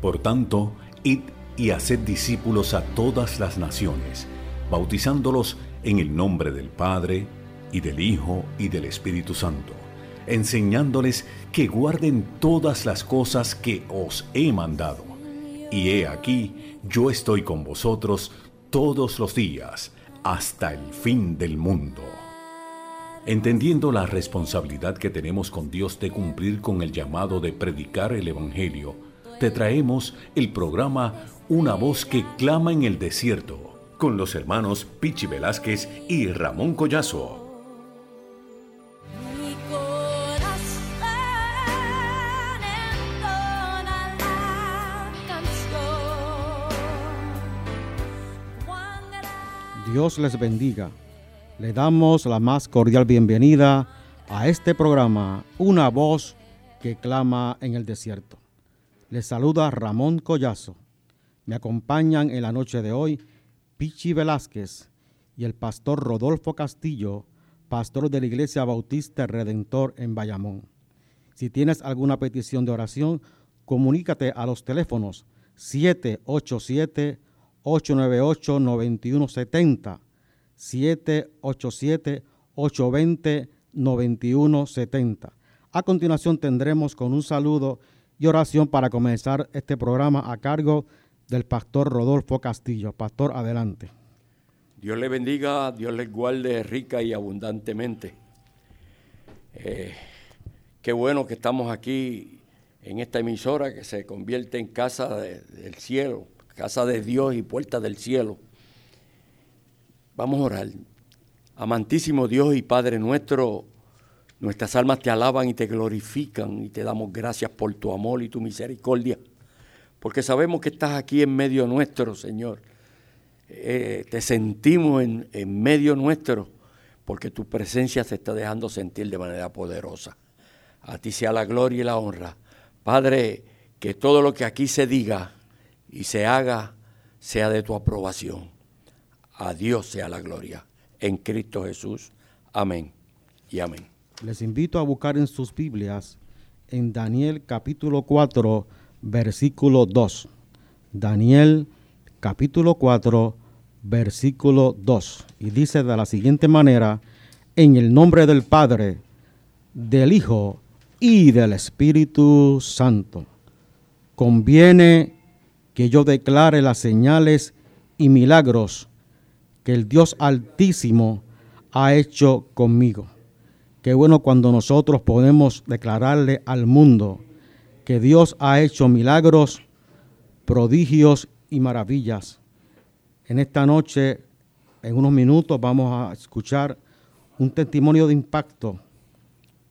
Por tanto, id y haced discípulos a todas las naciones, bautizándolos en el nombre del Padre, y del Hijo, y del Espíritu Santo, enseñándoles que guarden todas las cosas que os he mandado. Y he aquí, yo estoy con vosotros todos los días, hasta el fin del mundo. Entendiendo la responsabilidad que tenemos con Dios de cumplir con el llamado de predicar el Evangelio, te traemos el programa Una voz que clama en el desierto, con los hermanos Pichi Velázquez y Ramón Collazo. Dios les bendiga. Le damos la más cordial bienvenida a este programa, Una voz que clama en el desierto. Les saluda Ramón Collazo. Me acompañan en la noche de hoy Pichi Velázquez y el pastor Rodolfo Castillo, pastor de la Iglesia Bautista Redentor en Bayamón. Si tienes alguna petición de oración, comunícate a los teléfonos 787 898-9170, 787-820-9170. A continuación tendremos con un saludo y oración para comenzar este programa a cargo del pastor Rodolfo Castillo. Pastor, adelante. Dios le bendiga, Dios le guarde rica y abundantemente. Eh, qué bueno que estamos aquí en esta emisora que se convierte en casa del cielo casa de Dios y puerta del cielo. Vamos a orar. Amantísimo Dios y Padre nuestro, nuestras almas te alaban y te glorifican y te damos gracias por tu amor y tu misericordia, porque sabemos que estás aquí en medio nuestro, Señor. Eh, te sentimos en, en medio nuestro, porque tu presencia se está dejando sentir de manera poderosa. A ti sea la gloria y la honra. Padre, que todo lo que aquí se diga y se haga sea de tu aprobación. A Dios sea la gloria. En Cristo Jesús. Amén y amén. Les invito a buscar en sus Biblias en Daniel capítulo 4, versículo 2. Daniel capítulo 4, versículo 2. Y dice de la siguiente manera, en el nombre del Padre, del Hijo y del Espíritu Santo. Conviene que yo declare las señales y milagros que el Dios Altísimo ha hecho conmigo. Qué bueno cuando nosotros podemos declararle al mundo que Dios ha hecho milagros, prodigios y maravillas. En esta noche, en unos minutos, vamos a escuchar un testimonio de impacto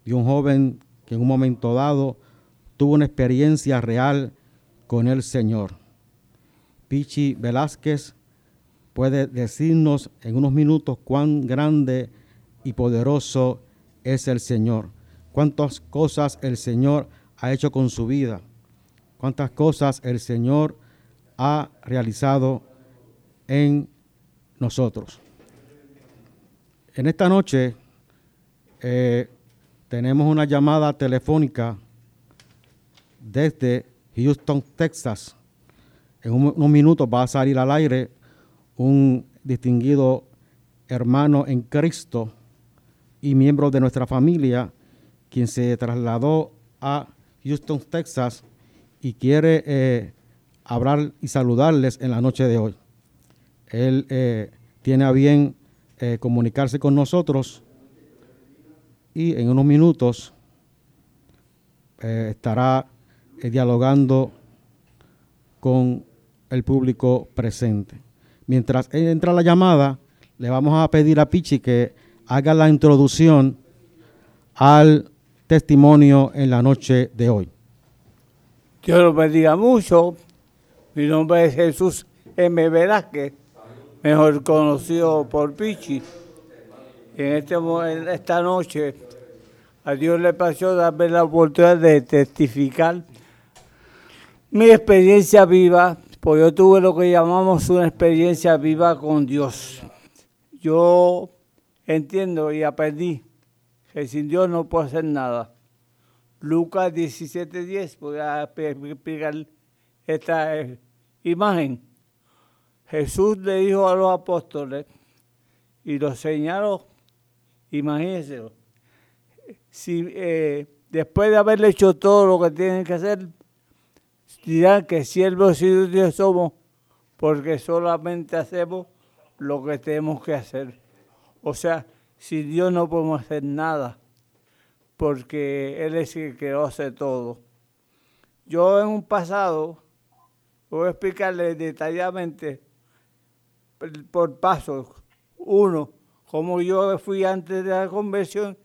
de un joven que en un momento dado tuvo una experiencia real con el Señor. Pichi Velázquez puede decirnos en unos minutos cuán grande y poderoso es el Señor, cuántas cosas el Señor ha hecho con su vida, cuántas cosas el Señor ha realizado en nosotros. En esta noche eh, tenemos una llamada telefónica desde Houston, Texas, en unos minutos va a salir al aire un distinguido hermano en Cristo y miembro de nuestra familia, quien se trasladó a Houston, Texas, y quiere eh, hablar y saludarles en la noche de hoy. Él eh, tiene a bien eh, comunicarse con nosotros y en unos minutos estará dialogando con el público presente. Mientras entra la llamada, le vamos a pedir a Pichi que haga la introducción al testimonio en la noche de hoy. Dios lo bendiga mucho. Mi nombre es Jesús M. Velázquez, mejor conocido por Pichi. En, este, esta noche a Dios le pasó darme la oportunidad de testificar mi experiencia viva pues yo tuve lo que llamamos una experiencia viva con Dios. Yo entiendo y aprendí que sin Dios no puedo hacer nada. Lucas 17:10, voy a explicar esta eh, imagen. Jesús le dijo a los apóstoles y los señaló, imagínense, si eh, después de haberle hecho todo lo que tienen que hacer, dirán que siervos y Dios somos, porque solamente hacemos lo que tenemos que hacer. O sea, si Dios no podemos hacer nada, porque Él es el que hace todo. Yo en un pasado, voy a explicarle detalladamente por pasos. Uno, cómo yo fui antes de la conversión,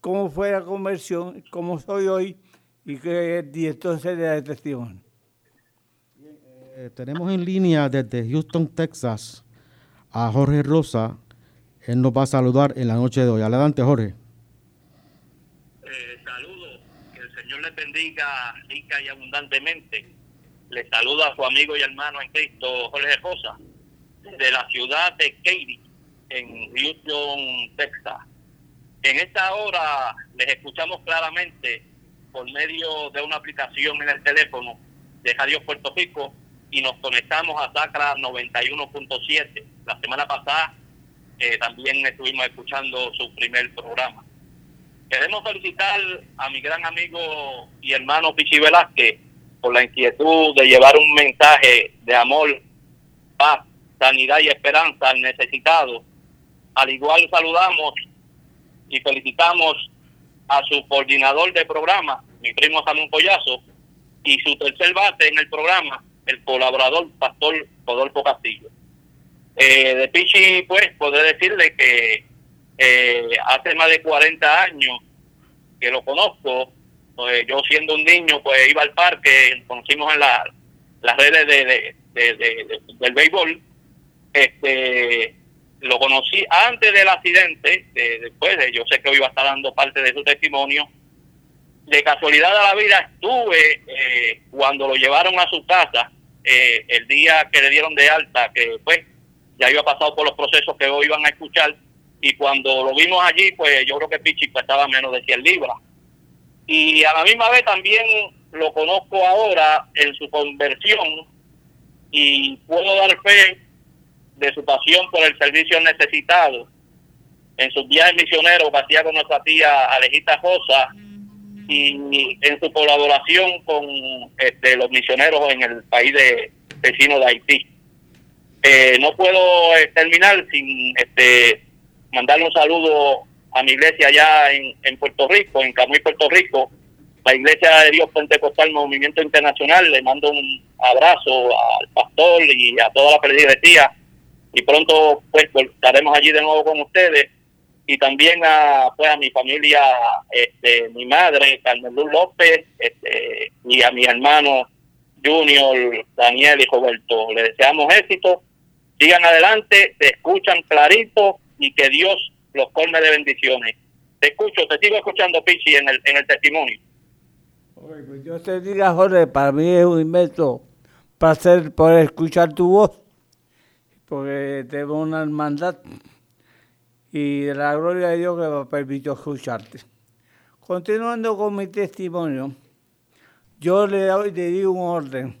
cómo fue la conversión, cómo soy hoy y, que, y entonces de testimonio. Eh, tenemos en línea desde Houston, Texas, a Jorge Rosa. Él nos va a saludar en la noche de hoy. Adelante, Jorge. Eh, saludos, que el Señor les bendiga rica y abundantemente. Le saluda a su amigo y hermano en Cristo, Jorge Rosa, de la ciudad de Katy, en Houston, Texas. En esta hora les escuchamos claramente por medio de una aplicación en el teléfono de Radio Puerto Rico y nos conectamos a Sacra 91.7. La semana pasada también estuvimos escuchando su primer programa. Queremos felicitar a mi gran amigo y hermano Pichi Velázquez por la inquietud de llevar un mensaje de amor, paz, sanidad y esperanza al necesitado. Al igual saludamos y felicitamos a su coordinador de programa, mi primo Samuel Pollazo, y su tercer base en el programa, el colaborador Pastor Rodolfo Castillo. Eh, de Pichi, pues, puedo decirle que eh, hace más de 40 años que lo conozco, pues, yo siendo un niño, pues iba al parque, conocimos en la, las redes de, del béisbol, este lo conocí antes del accidente, después de, yo sé que hoy va a estar dando parte de su testimonio, de casualidad de la vida estuve eh, cuando lo llevaron a su casa eh, el día que le dieron de alta, que pues ya había pasado por los procesos que hoy iban a escuchar, y cuando lo vimos allí, pues yo creo que Pichi pesaba menos de 100 libras. Y a la misma vez también lo conozco ahora en su conversión y puedo dar fe de su pasión por el servicio necesitado en sus viajes misioneros que hacía con nuestra tía Alejita Rosa y en su colaboración con este, los misioneros en el país de vecino de Haití. Eh, no puedo eh, terminar sin este, mandarle un saludo a mi iglesia allá en, en Puerto Rico, en Camuy, Puerto Rico, la Iglesia de Dios Pentecostal Movimiento Internacional. Le mando un abrazo al pastor y a toda la feligresía. Y pronto pues estaremos allí de nuevo con ustedes. Y también a pues a mi familia este mi madre Carmen Luz López este, y a mis hermanos Junior Daniel y Roberto. Le deseamos éxito sigan adelante se escuchan clarito y que Dios los colme de bendiciones te escucho te sigo escuchando Pichi en el en el testimonio pues yo te diga Jorge para mí es un inmenso placer poder escuchar tu voz porque tengo una hermandad y la gloria de Dios que me permitió escucharte. Continuando con mi testimonio, yo le, doy, le di un orden.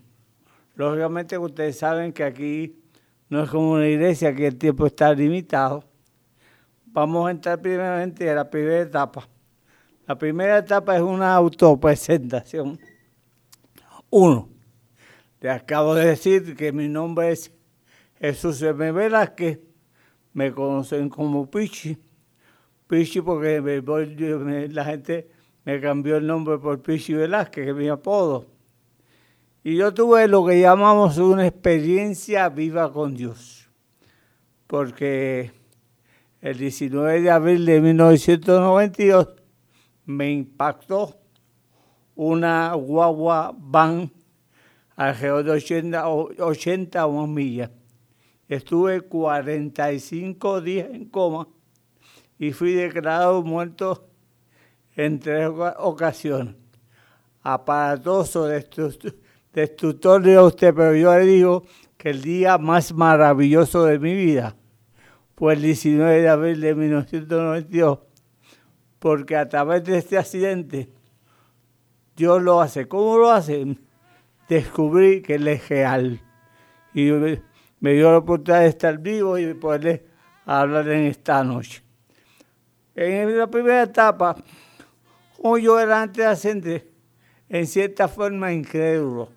Lógicamente ustedes saben que aquí no es como una iglesia que el tiempo está limitado. Vamos a entrar primeramente a la primera etapa. La primera etapa es una autopresentación. Uno, le acabo de decir que mi nombre es Jesús M. Velázquez, me conocen como Pichi. Pichi porque la gente me cambió el nombre por Pichi Velázquez, que es mi apodo. Y yo tuve lo que llamamos una experiencia viva con Dios. Porque el 19 de abril de 1992 me impactó una guagua van alrededor de 80, 80 millas Estuve 45 días en coma y fui declarado muerto en tres ocasiones. Aparatoso, destructorio a usted, pero yo le digo que el día más maravilloso de mi vida fue el 19 de abril de 1992, porque a través de este accidente Dios lo hace. ¿Cómo lo hace? descubrí que Él es real. Y me dio la oportunidad de estar vivo y poderle hablar en esta noche. En la primera etapa, como yo era antecedente, en cierta forma incrédulo,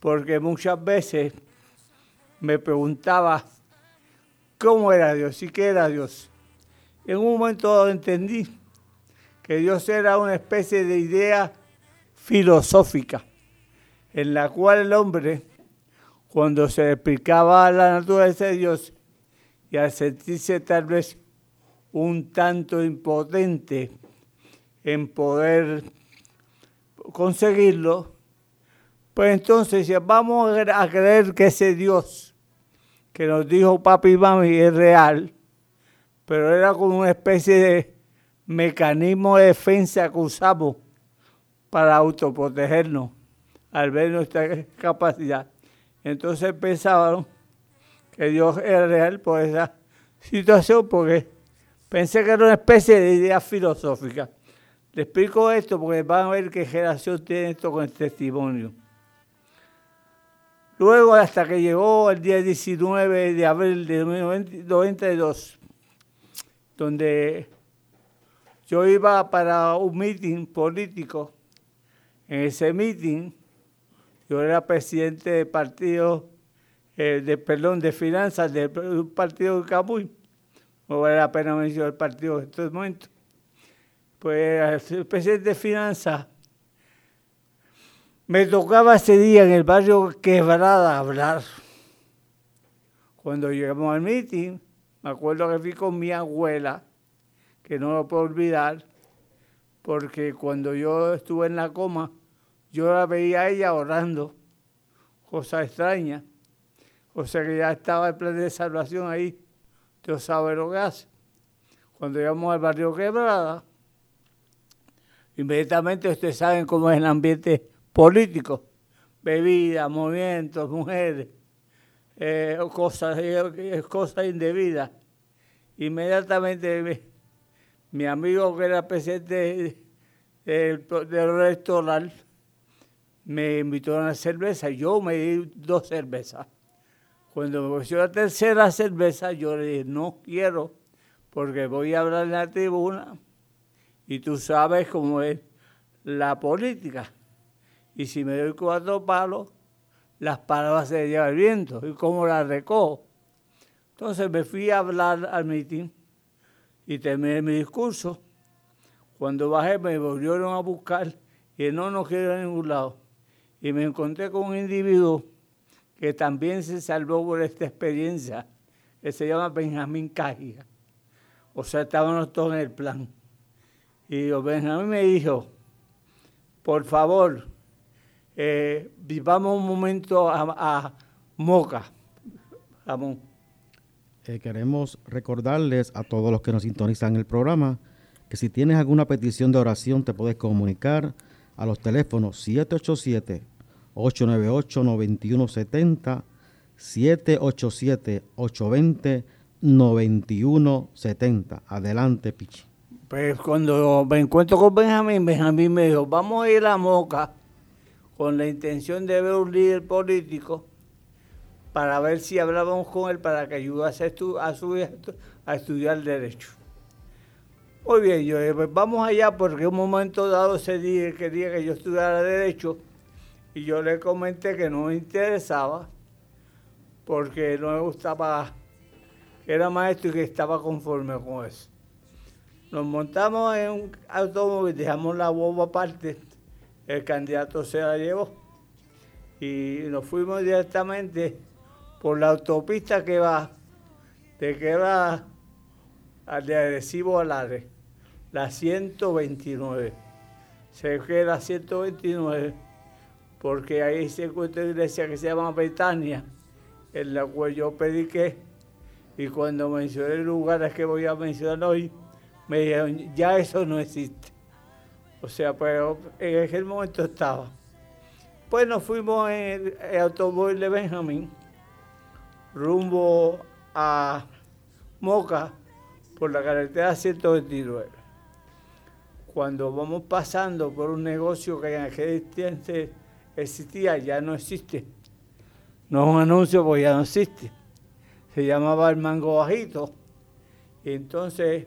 porque muchas veces me preguntaba cómo era Dios y qué era Dios. En un momento entendí que Dios era una especie de idea filosófica en la cual el hombre, cuando se explicaba la naturaleza de Dios y al sentirse tal vez un tanto impotente en poder conseguirlo, pues entonces vamos a creer que ese Dios que nos dijo papi y mami es real, pero era como una especie de mecanismo de defensa que usamos para autoprotegernos al ver nuestra capacidad. Entonces pensaban que Dios era real por esa situación, porque pensé que era una especie de idea filosófica. Le explico esto porque van a ver qué generación tiene esto con el testimonio. Luego, hasta que llegó el día 19 de abril de 1992, donde yo iba para un meeting político. En ese meeting, yo era presidente del partido, eh, de, perdón, de finanzas del partido de Camuy. No vale la pena mencionar el partido en estos momentos pues el presidente de finanzas, me tocaba ese día en el barrio Quebrada hablar. Cuando llegamos al meeting, me acuerdo que fui con mi abuela, que no lo puedo olvidar, porque cuando yo estuve en la coma, yo la veía a ella orando, cosa extraña. O sea que ya estaba el plan de salvación ahí, Dios sabe lo que hace. Cuando llegamos al barrio Quebrada, Inmediatamente ustedes saben cómo es el ambiente político. Bebidas, movimientos, mujeres, eh, cosas, eh, cosas indebidas. Inmediatamente mi, amigo que era presidente del, del electoral me invitó a una cerveza. Yo me di dos cervezas. Cuando me ofreció la tercera cerveza, yo le dije, no quiero, porque voy a hablar en la tribuna y tú sabes cómo es la política. Y si me doy cuatro palos, las palabras se llevan el viento. ¿Y cómo las recojo? Entonces me fui a hablar al mitin y terminé mi discurso. Cuando bajé me volvieron a buscar y no nos quiero a ningún lado. Y me encontré con un individuo que también se salvó por esta experiencia, que se llama Benjamín Cajiga. O sea, estábamos todos en el plan. Y Benjamín me dijo, por favor, eh, vivamos un momento a, Moca. Ramón. Eh, queremos recordarles a todos los que nos sintonizan el programa que si tienes alguna petición de oración te puedes comunicar a los teléfonos 787-898-9170, 787-820-9170. Adelante, Pichi. Pues cuando me encuentro con Benjamín, Benjamín me dijo, vamos a ir a Moca con la intención de ver un líder político para ver si hablábamos con él para que ayudase a, su a estudiar Derecho. Muy bien, yo dije, pues vamos allá porque en un momento dado ese día quería que yo estudiara Derecho y yo le comenté que no me interesaba porque no me gustaba, que era maestro y que estaba conforme con eso. Nos montamos en un automóvil, dejamos la bomba aparte, el candidato se la llevó y nos fuimos directamente por la autopista que va de que va de Agresivo al Are, la 129. Se que la 129 porque ahí se encuentra una iglesia que se llama Betania, en la cual yo prediqué y cuando mencioné lugares que voy a mencionar hoy, me dijeron, ya eso no existe. O sea, pero en aquel momento estaba. Pues nos fuimos en el, automóvil de Benjamín, rumbo a Moca, por la carretera 129. Cuando vamos pasando por un negocio que en aquel instante existía, ya no existe. No es un anuncio porque ya no existe. Se llamaba el mango bajito. Y entonces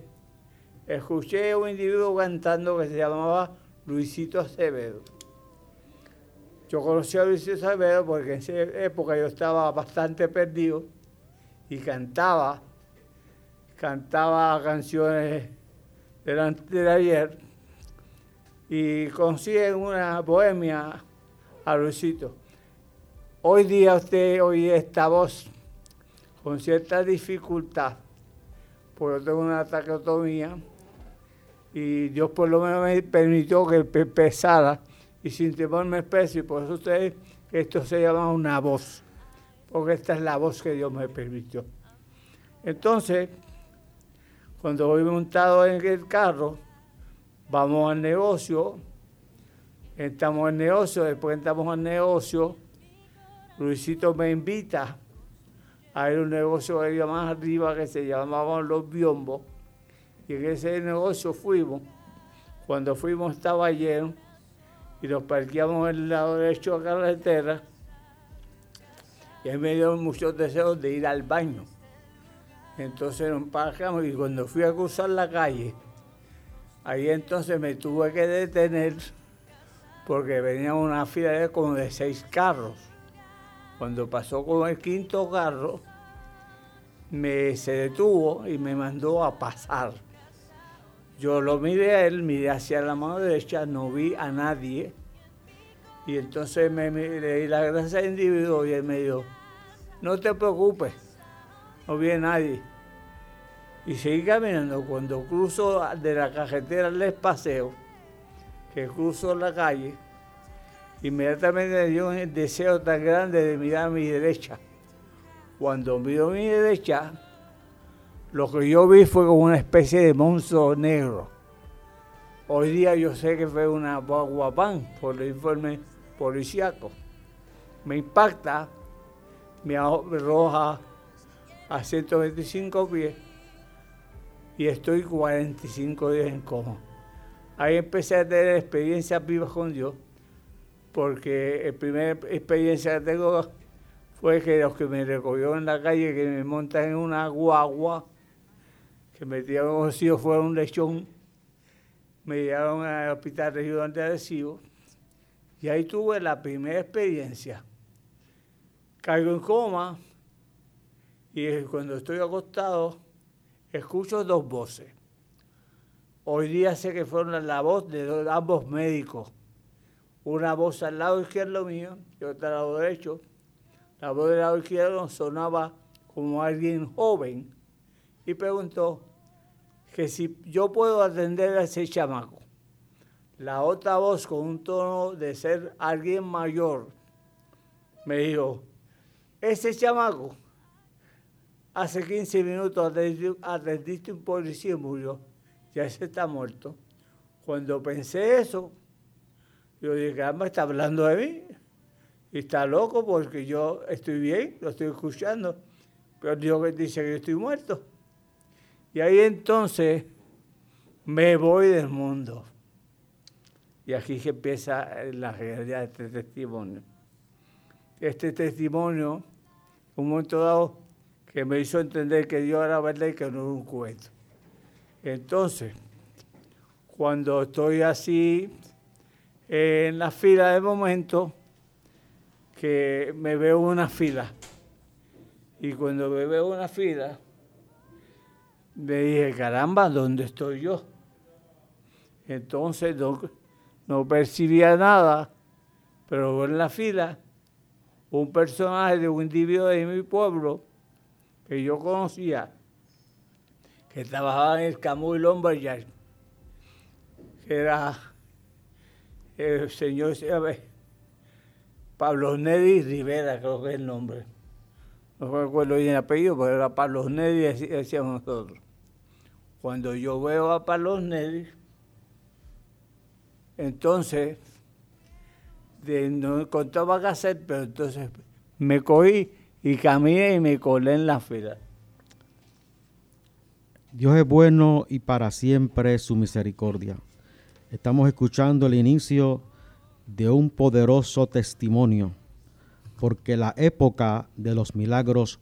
escuché a un individuo cantando que se llamaba Luisito Acevedo. Yo conocí a Luisito Acevedo porque en esa época yo estaba bastante perdido y cantaba, cantaba canciones delante de ayer y conocí en una bohemia a Luisito. Hoy día usted oye esta voz con cierta dificultad, porque yo tengo una taquiotomía y Dios por lo menos me permitió que pesara y sin temor me expreso y por eso usted, esto se llama una voz, porque esta es la voz que Dios me permitió. Entonces, cuando voy montado en el carro, vamos al negocio, estamos en negocio, después estamos al negocio, Luisito me invita a ir a un negocio que había más arriba que se llamaban Los Biombos, y en ese negocio fuimos. Cuando fuimos estaba lleno y nos parqueamos en el lado derecho de la carretera y ahí me dio muchos deseos de ir al baño. Entonces nos parqueamos y cuando fui a cruzar la calle, ahí entonces me tuve que detener porque venía una fila de como de seis carros. Cuando pasó con el quinto carro, me se detuvo y me mandó a pasar. Yo lo miré a él, miré hacia la mano derecha, no vi a nadie. Y entonces me, le di la gracia al individuo y él me dijo, no te preocupes, no vi a nadie. Y seguí caminando. Cuando cruzo de la carretera al espaseo, que cruzo la calle, inmediatamente me dio un deseo tan grande de mirar a mi derecha. Cuando miro a mi derecha, lo que yo vi fue como una especie de monstruo negro. Hoy día yo sé que fue una guapán por el informe policíaco. Me impacta, me arroja a 125 pies y estoy 45 días en coma. Ahí empecé a tener experiencias vivas con Dios, porque la primera experiencia que tengo fue que los que me recogió en la calle, que me montan en una guagua, que me tiraron si yo fuera un lechón, me llevaron al hospital regional de Arecibo, y ahí tuve la primera experiencia. Caigo en coma, y cuando estoy acostado, escucho dos voces. Hoy día sé que fueron la voz de ambos médicos. Una voz al lado izquierdo mío y otra al lado derecho. La voz del lado izquierdo sonaba como alguien joven y preguntó que si yo puedo atender a ese chamaco. La otra voz con un tono de ser alguien mayor me dijo, ese chamaco Hace 15 minutos atendiste un policía y murió. Ya se está muerto. Cuando pensé eso, yo dije, caramba, está hablando de mí. Y está loco porque yo estoy bien, lo estoy escuchando. Pero Dios dice que yo estoy muerto. Y ahí entonces me voy del mundo. Y aquí que empieza la realidad de este testimonio. Este testimonio, un momento dado, que me hizo entender que Dios era verdad y que no era un cuento. Entonces, cuando estoy así en la fila de momento, que me veo una fila. Y cuando me veo una fila, me dije, caramba, ¿dónde estoy yo? Entonces no, percibía nada, pero en la fila un personaje de un individuo de mi pueblo que yo conocía, que trabajaba en el Camus Lumberyard, que era el señor Pablo Nedi Rivera, creo que es el nombre. No recuerdo bien el apellido, pero era Pablo Nedi, decíamos nosotros. Cuando yo veo a Nedi, entonces no contaba qué hacer, pero entonces me cogí y caminé y me colé en la fila. Dios es bueno y para siempre su misericordia. Estamos escuchando el inicio de un poderoso testimonio, porque la época de los milagros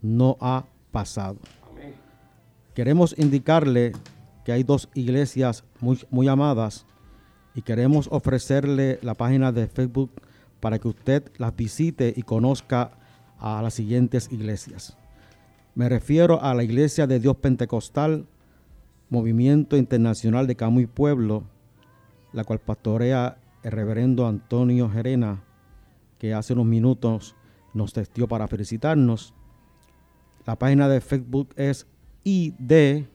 no ha pasado. Queremos indicarle que hay dos iglesias muy, muy amadas y queremos ofrecerle la página de Facebook para que usted las visite y conozca a las siguientes iglesias. Me refiero a la Iglesia de Dios Pentecostal, Movimiento Internacional de Camuy Pueblo, la cual pastorea el reverendo Antonio Gerena, que hace unos minutos nos testió para felicitarnos. La página de Facebook es IDPMI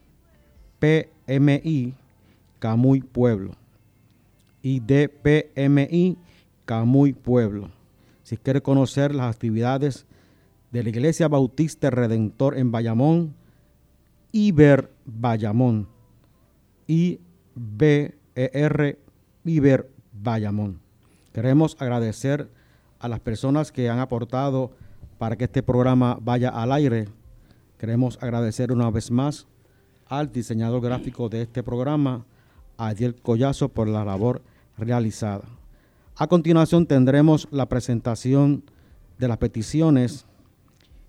Camuy Pueblo. IDPMI Camuy Pueblo. Si quiere conocer las actividades de la Iglesia Bautista Redentor en Bayamón, Iber Bayamón. I-B-E-R Iber Bayamón. Queremos agradecer a las personas que han aportado para que este programa vaya al aire. Queremos agradecer una vez más al diseñador gráfico de este programa, Adiel Collazo, por la labor realizada. A continuación tendremos la presentación de las peticiones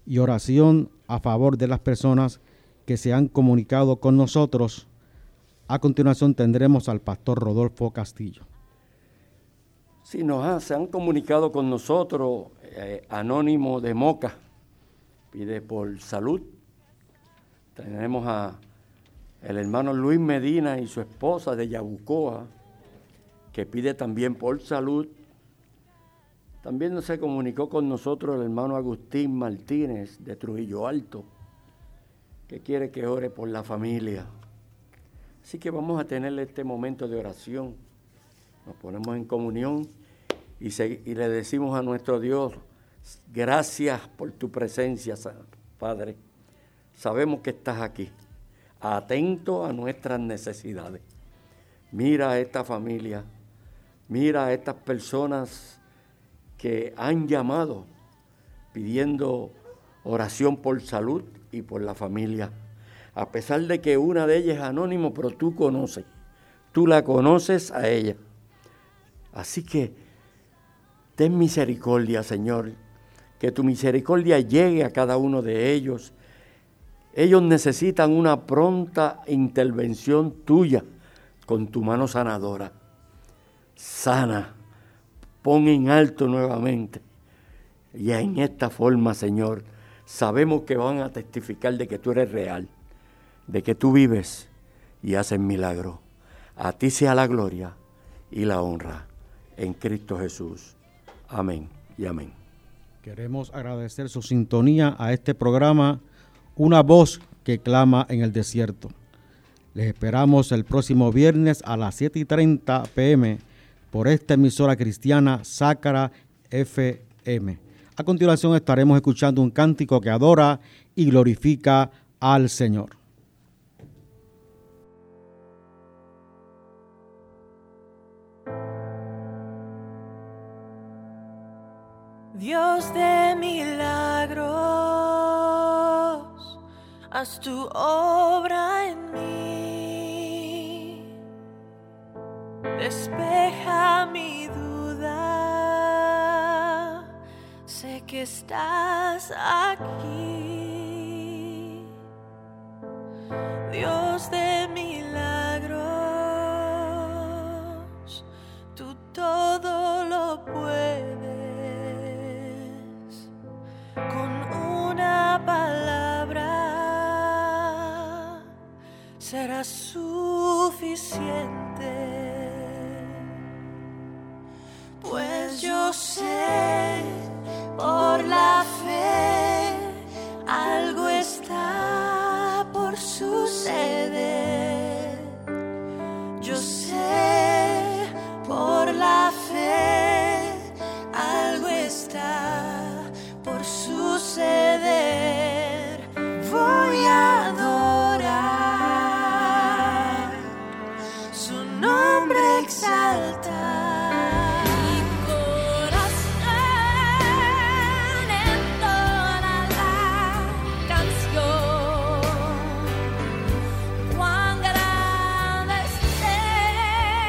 y oración a favor de las personas que se han comunicado con nosotros. A continuación tendremos al pastor Rodolfo Castillo. Sí, nos se han comunicado con nosotros eh, Anónimo de Moca, pide por salud. Tenemos a el hermano Luis Medina y su esposa de Yabucoa, que pide también por salud. También se comunicó con nosotros el hermano Agustín Martínez de Trujillo Alto, que quiere que ore por la familia. Así que vamos a tener este momento de oración. Nos ponemos en comunión y, y le decimos a nuestro Dios, gracias por tu presencia, Padre. Sabemos que estás aquí, atento a nuestras necesidades. Mira a esta familia, mira a estas personas que han llamado pidiendo oración por salud y por la familia. A pesar de que una de ellas es anónimo, pero tú conoces, tú la conoces a ella. Así que ten misericordia, Señor, que tu misericordia llegue a cada uno de ellos. Ellos necesitan una pronta intervención tuya con tu mano sanadora. Sana pon en alto nuevamente. Y en esta forma, Señor, sabemos que van a testificar de que tú eres real, de que tú vives y haces milagro. A ti sea la gloria y la honra en Cristo Jesús. Amén y amén. Queremos agradecer su sintonía a este programa, Una voz que clama en el desierto. Les esperamos el próximo viernes a las 7 y 30 pm por esta emisora cristiana Sácara FM. A continuación estaremos escuchando un cántico que adora y glorifica al Señor. Dios de milagros, haz tu obra en mí. Despeja mi duda, sé que estás aquí. Su nombre exaltar. Mi corazón entona la canción. Cuán grande es Él,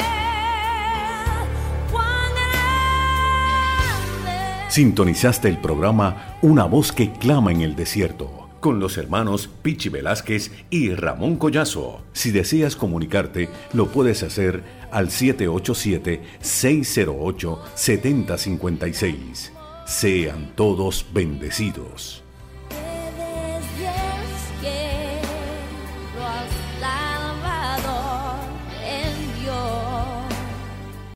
cuán grande Sintonizaste el programa Una voz que clama en el desierto con los hermanos Pichi Velázquez y Ramón Collazo. Si deseas comunicarte, lo puedes hacer al 787-608-7056. Sean todos bendecidos.